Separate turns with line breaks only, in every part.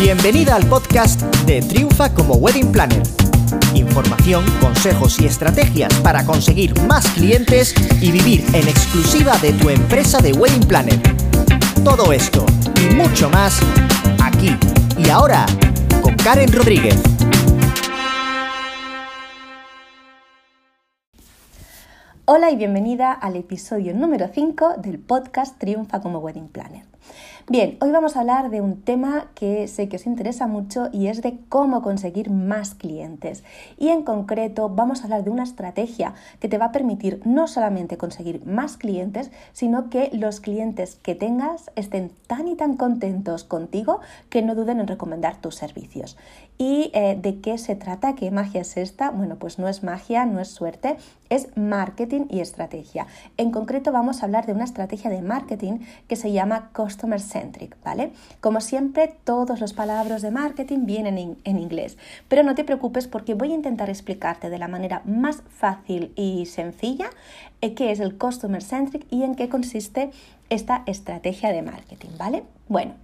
Bienvenida al podcast de Triunfa como Wedding Planner. Información, consejos y estrategias para conseguir más clientes y vivir en exclusiva de tu empresa de Wedding Planner. Todo esto y mucho más aquí y ahora con Karen Rodríguez.
Hola y bienvenida al episodio número 5 del podcast Triunfa como Wedding Planner. Bien, hoy vamos a hablar de un tema que sé que os interesa mucho y es de cómo conseguir más clientes. Y en concreto vamos a hablar de una estrategia que te va a permitir no solamente conseguir más clientes, sino que los clientes que tengas estén tan y tan contentos contigo que no duden en recomendar tus servicios. ¿Y eh, de qué se trata? ¿Qué magia es esta? Bueno, pues no es magia, no es suerte, es marketing y estrategia. En concreto vamos a hablar de una estrategia de marketing que se llama Customer Centric, ¿vale? Como siempre, todos los palabras de marketing vienen en, inglés, pero no te preocupes porque voy a intentar explicarte de la manera más fácil y sencilla eh, qué es el Customer Centric y en qué consiste esta estrategia de marketing, ¿vale? Bueno,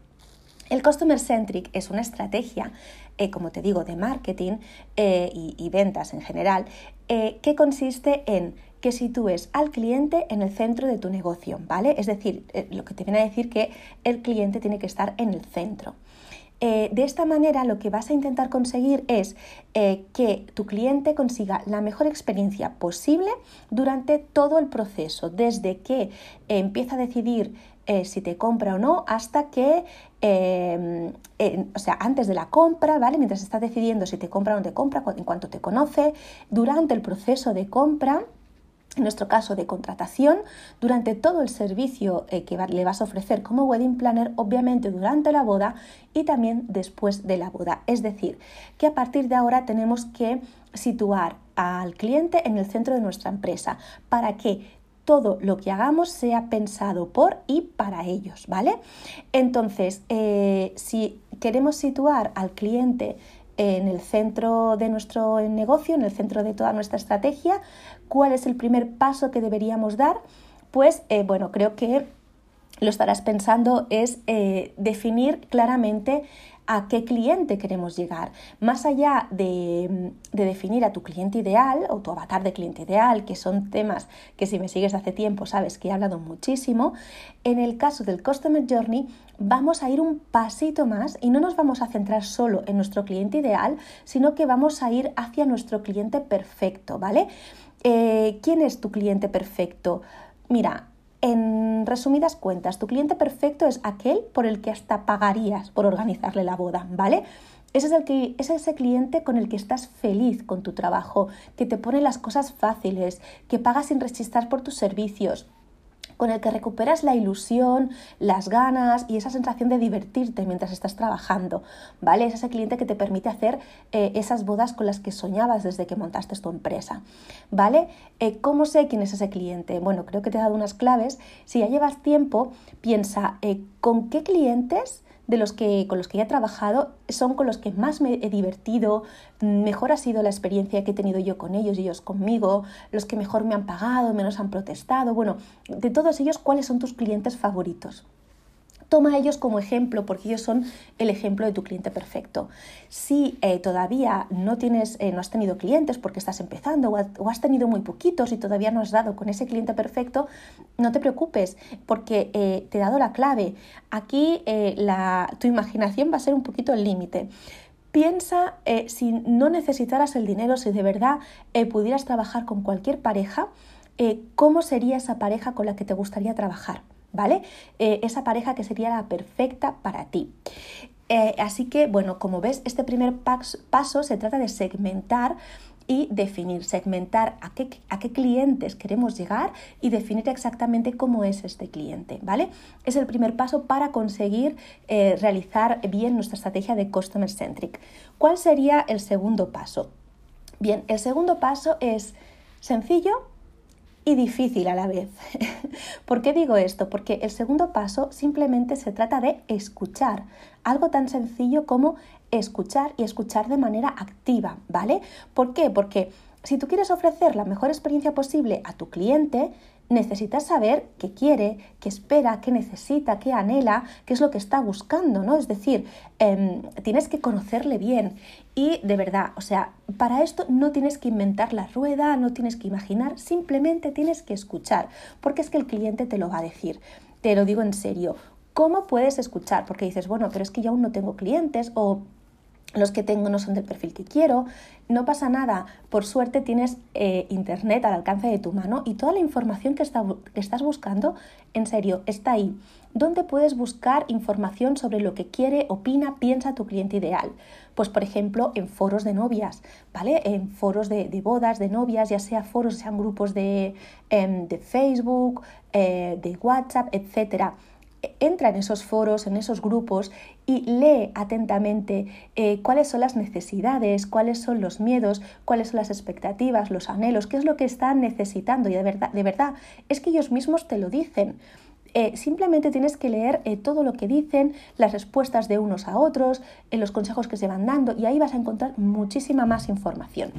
el Customer Centric es una estrategia, eh, como te digo, de marketing eh, y, ventas en general, eh, que consiste en que sitúes al cliente en el centro de tu negocio, ¿vale? Es decir, lo que te viene a decir que el cliente tiene que estar en el centro. de esta manera lo que vas a intentar conseguir es que tu cliente consiga la mejor experiencia posible durante todo el proceso, desde que empieza a decidir eh, si te compra o no hasta que, eh, o sea, antes de la compra, ¿vale? Mientras estás decidiendo si te compra o no te compra, en cuanto te conoce, durante el proceso de compra, en nuestro caso de contratación, durante todo el servicio eh, que le vas a ofrecer como wedding planner, obviamente durante la boda y también después de la boda. Es decir, que a partir de ahora tenemos que situar al cliente en el centro de nuestra empresa para que todo lo que hagamos sea pensado por y para ellos, ¿vale? Entonces, eh, si queremos situar al cliente en el centro de nuestro negocio, en el centro de toda nuestra estrategia, ¿cuál es el primer paso que deberíamos dar? Pues, eh, bueno, creo que lo estarás pensando, es eh, definir claramente a qué cliente queremos llegar. Más allá de, definir a tu cliente ideal o tu avatar de cliente ideal, que son temas que si me sigues hace tiempo sabes que he hablado muchísimo, en el caso del Customer Journey vamos a ir un pasito más y no nos vamos a centrar solo en nuestro cliente ideal, sino que vamos a ir hacia nuestro cliente perfecto, ¿vale? Eh, ¿Quién es tu cliente perfecto? Mira, en resumidas cuentas, tu cliente perfecto es aquel por el que hasta pagarías por organizarle la boda, ¿vale? Ese es, el que, es ese cliente con el que estás feliz con tu trabajo, que te pone las cosas fáciles, que paga sin resistir por tus servicios, con el que recuperas la ilusión, las ganas y esa sensación de divertirte mientras estás trabajando, ¿vale? Es ese cliente que te permite hacer eh, esas bodas con las que soñabas desde que montaste tu empresa, ¿vale? Eh, ¿Cómo sé quién es ese cliente? Bueno, creo que te he dado unas claves. Si ya llevas tiempo, piensa eh, con qué clientes de los que con los que he trabajado son con los que más me he divertido, mejor ha sido la experiencia que he tenido yo con ellos y ellos conmigo, los que mejor me han pagado, menos han protestado, bueno, de todos ellos, ¿cuáles son tus clientes favoritos? Toma a ellos como ejemplo porque ellos son el ejemplo de tu cliente perfecto. Si eh, todavía no, tienes, eh, no has tenido clientes porque estás empezando o, has tenido muy poquitos y todavía no has dado con ese cliente perfecto, no te preocupes porque eh, te he dado la clave. Aquí la, tu imaginación va a ser un poquito el límite. Piensa si no necesitaras el dinero, si de verdad pudieras trabajar con cualquier pareja, ¿cómo sería esa pareja con la que te gustaría trabajar? ¿Vale? Eh, esa pareja que sería la perfecta para ti. Eh, así que, bueno, como ves, este primer paso se trata de segmentar y definir, segmentar a qué, a qué, clientes queremos llegar y definir exactamente cómo es este cliente, ¿vale? Es el primer paso para conseguir eh, realizar bien nuestra estrategia de Customer Centric. ¿Cuál sería el segundo paso? Bien, el segundo paso es sencillo, y difícil a la vez. ¿Por qué digo esto? Porque el segundo paso simplemente se trata de escuchar, algo tan sencillo como escuchar y escuchar de manera activa, ¿vale? ¿Por qué? Porque si tú quieres ofrecer la mejor experiencia posible a tu cliente, necesitas saber qué quiere, qué espera, qué necesita, qué anhela, qué es lo que está buscando, ¿no? Es decir, em, tienes que conocerle bien y de verdad, o sea, para esto no tienes que inventar la rueda, no tienes que imaginar, simplemente tienes que escuchar, porque es que el cliente te lo va a decir. Te lo digo en serio. ¿Cómo puedes escuchar? Porque dices, bueno, pero es que yo aún no tengo clientes o los que tengo no son del perfil que quiero, no pasa nada, por suerte tienes eh, internet al alcance de tu mano y toda la información que, estás buscando, en serio, está ahí. ¿Dónde puedes buscar información sobre lo que quiere, opina, piensa tu cliente ideal? Pues por ejemplo en foros de novias, ¿vale? En foros de, bodas, de novias, ya sea foros, sean grupos de, em, Facebook, eh, de WhatsApp, etcétera entra en esos foros, en esos grupos y lee atentamente eh, cuáles son las necesidades, cuáles son los miedos, cuáles son las expectativas, los anhelos, qué es lo que están necesitando. Y de verdad, de verdad es que ellos mismos te lo dicen. Eh, simplemente tienes que leer eh, todo lo que dicen, las respuestas de unos a otros, los consejos que se van dando y ahí vas a encontrar muchísima más información.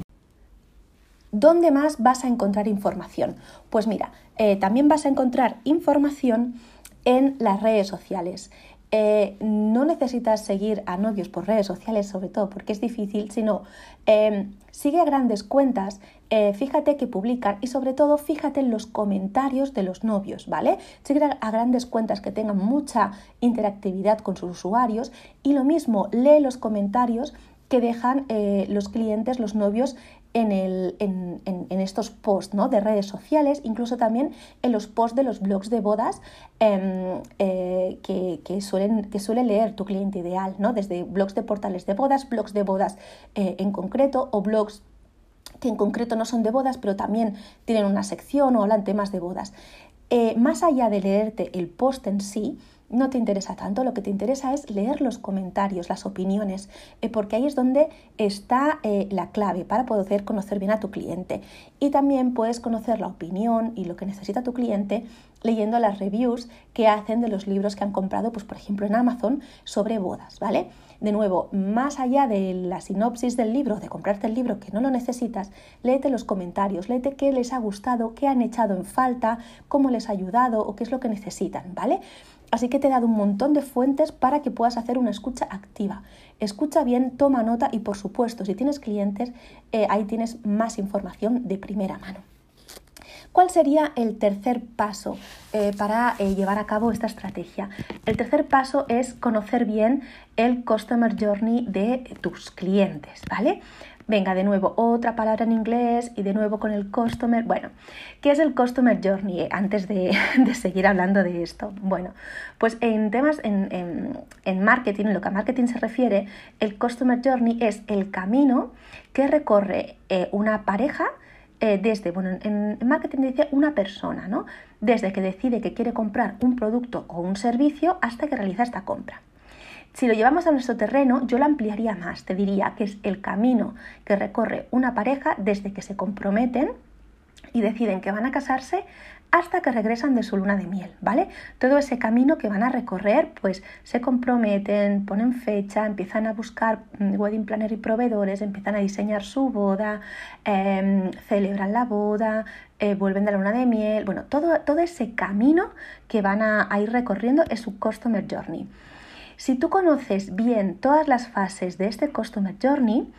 ¿Dónde más vas a encontrar información? Pues mira, también vas a encontrar información en las redes sociales. Eh, no necesitas seguir a novios por redes sociales, sobre todo porque es difícil, sino em, sigue a grandes cuentas, eh, fíjate que publican y sobre todo fíjate en los comentarios de los novios, ¿vale? Sigue a grandes cuentas que tengan mucha interactividad con sus usuarios y lo mismo, lee los comentarios que dejan eh, los clientes, los novios en, el, en, en, estos posts ¿no? de redes sociales, incluso también en los posts de los blogs de bodas em, eh, que, que, suelen, que suele leer tu cliente ideal, ¿no? desde blogs de portales de bodas, blogs de bodas eh, en concreto o blogs que en concreto no son de bodas, pero también tienen una sección o hablan temas de bodas. más allá de leerte el post en sí, no te interesa tanto, lo que te interesa es leer los comentarios, las opiniones, eh, porque ahí es donde está eh, la clave para poder conocer bien a tu cliente. Y también puedes conocer la opinión y lo que necesita tu cliente leyendo las reviews que hacen de los libros que han comprado, pues por ejemplo en Amazon, sobre bodas, ¿vale? De nuevo, más allá de la sinopsis del libro, de comprarte el libro que no lo necesitas, léete los comentarios, léete qué les ha gustado, qué han echado en falta, cómo les ha ayudado o qué es lo que necesitan, ¿vale? Así que te he dado un montón de fuentes para que puedas hacer una escucha activa. Escucha bien, toma nota y por supuesto, si tienes clientes, eh, ahí tienes más información de primera mano. ¿Cuál sería el tercer paso eh, para eh, llevar a cabo esta estrategia? El tercer paso es conocer bien el Customer Journey de tus clientes, ¿vale? Venga, de nuevo, otra palabra en inglés y de nuevo con el customer. Bueno, ¿qué es el customer journey? Antes de, seguir hablando de esto. Bueno, pues en temas, en, en, marketing, en lo que a marketing se refiere, el customer journey es el camino que recorre eh, una pareja eh, desde, bueno, en, marketing dice una persona, ¿no? Desde que decide que quiere comprar un producto o un servicio hasta que realiza esta compra. Si lo llevamos a nuestro terreno, yo lo ampliaría más. Te diría que es el camino que recorre una pareja desde que se comprometen y deciden que van a casarse hasta que regresan de su luna de miel, ¿vale? Todo ese camino que van a recorrer, pues se comprometen, ponen fecha, empiezan a buscar mm, wedding planner y proveedores, empiezan a diseñar su boda, em, celebran la boda, eh, vuelven de la luna de miel, bueno, todo, todo ese camino que van a ir recorriendo es su customer journey. Si tú conoces bien todas las fases de este Customer Journey,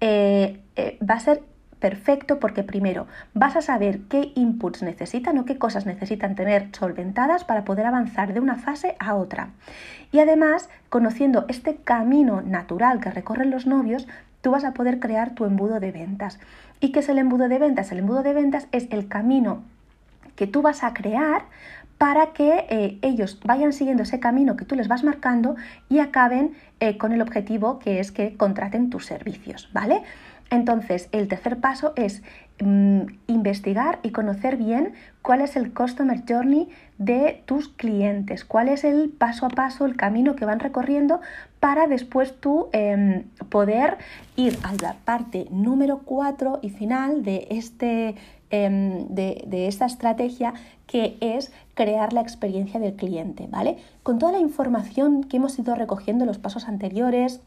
eh, eh, va a ser perfecto porque primero vas a saber qué inputs necesitan o qué cosas necesitan tener solventadas para poder avanzar de una fase a otra. Y además, conociendo este camino natural que recorren los novios, tú vas a poder crear tu embudo de ventas. ¿Y qué es el embudo de ventas? El embudo de ventas es el camino que tú vas a crear para que eh, ellos vayan siguiendo ese camino que tú les vas marcando y acaben eh, con el objetivo que es que contraten tus servicios, ¿vale? Entonces, el tercer paso es mm, investigar y conocer bien cuál es el Customer Journey de tus clientes, cuál es el paso a paso, el camino que van recorriendo para después tú em, poder ir a la parte número 4 y final de este Em, de, esta estrategia que es crear la experiencia del cliente, ¿vale? Con toda la información que hemos ido recogiendo en los pasos anteriores,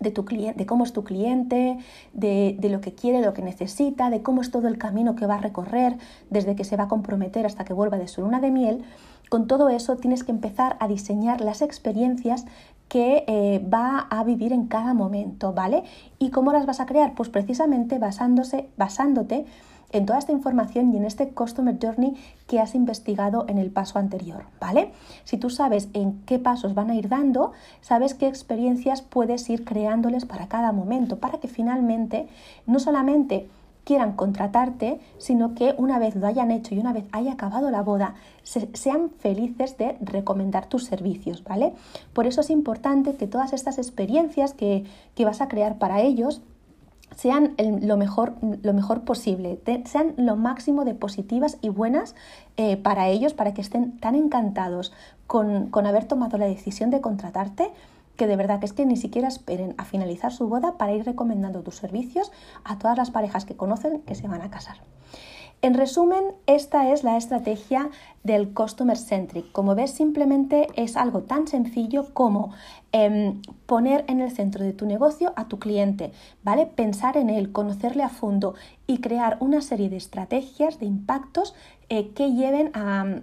de, tu cliente, de cómo es tu cliente, de, de, lo que quiere, lo que necesita, de cómo es todo el camino que va a recorrer desde que se va a comprometer hasta que vuelva de su luna de miel, con todo eso tienes que empezar a diseñar las experiencias que eh, va a vivir en cada momento, ¿vale? ¿Y cómo las vas a crear? Pues precisamente basándose, basándote en toda esta información y en este Customer Journey que has investigado en el paso anterior, ¿vale? Si tú sabes en qué pasos van a ir dando, sabes qué experiencias puedes ir creándoles para cada momento, para que finalmente no solamente quieran contratarte, sino que una vez lo hayan hecho y una vez haya acabado la boda, sean felices de recomendar tus servicios, ¿vale? Por eso es importante que todas estas experiencias que, que vas a crear para ellos, sean lo, mejor, lo mejor posible, sean lo máximo de positivas y buenas eh, para ellos, para que estén tan encantados con, con haber tomado la decisión de contratarte, que de verdad que es que ni siquiera esperen a finalizar su boda para ir recomendando tus servicios a todas las parejas que conocen que se van a casar. En resumen, esta es la estrategia del Customer Centric. Como ves, simplemente es algo tan sencillo como em, poner en el centro de tu negocio a tu cliente, ¿vale? Pensar en él, conocerle a fondo y crear una serie de estrategias, de impactos eh, que lleven a,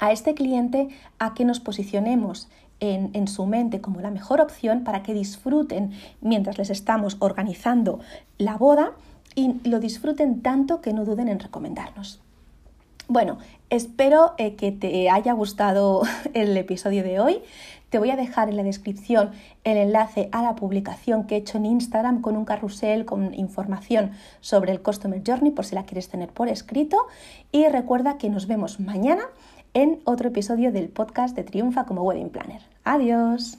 a este cliente a que nos posicionemos en, en, su mente como la mejor opción para que disfruten mientras les estamos organizando la boda y lo disfruten tanto que no duden en recomendarnos. Bueno, espero eh, que te haya gustado el episodio de hoy. Te voy a dejar en la descripción el enlace a la publicación que he hecho en Instagram con un carrusel con información sobre el Customer Journey por si la quieres tener por escrito. Y recuerda que nos vemos mañana en otro episodio del podcast de Triunfa como Wedding Planner. Adiós.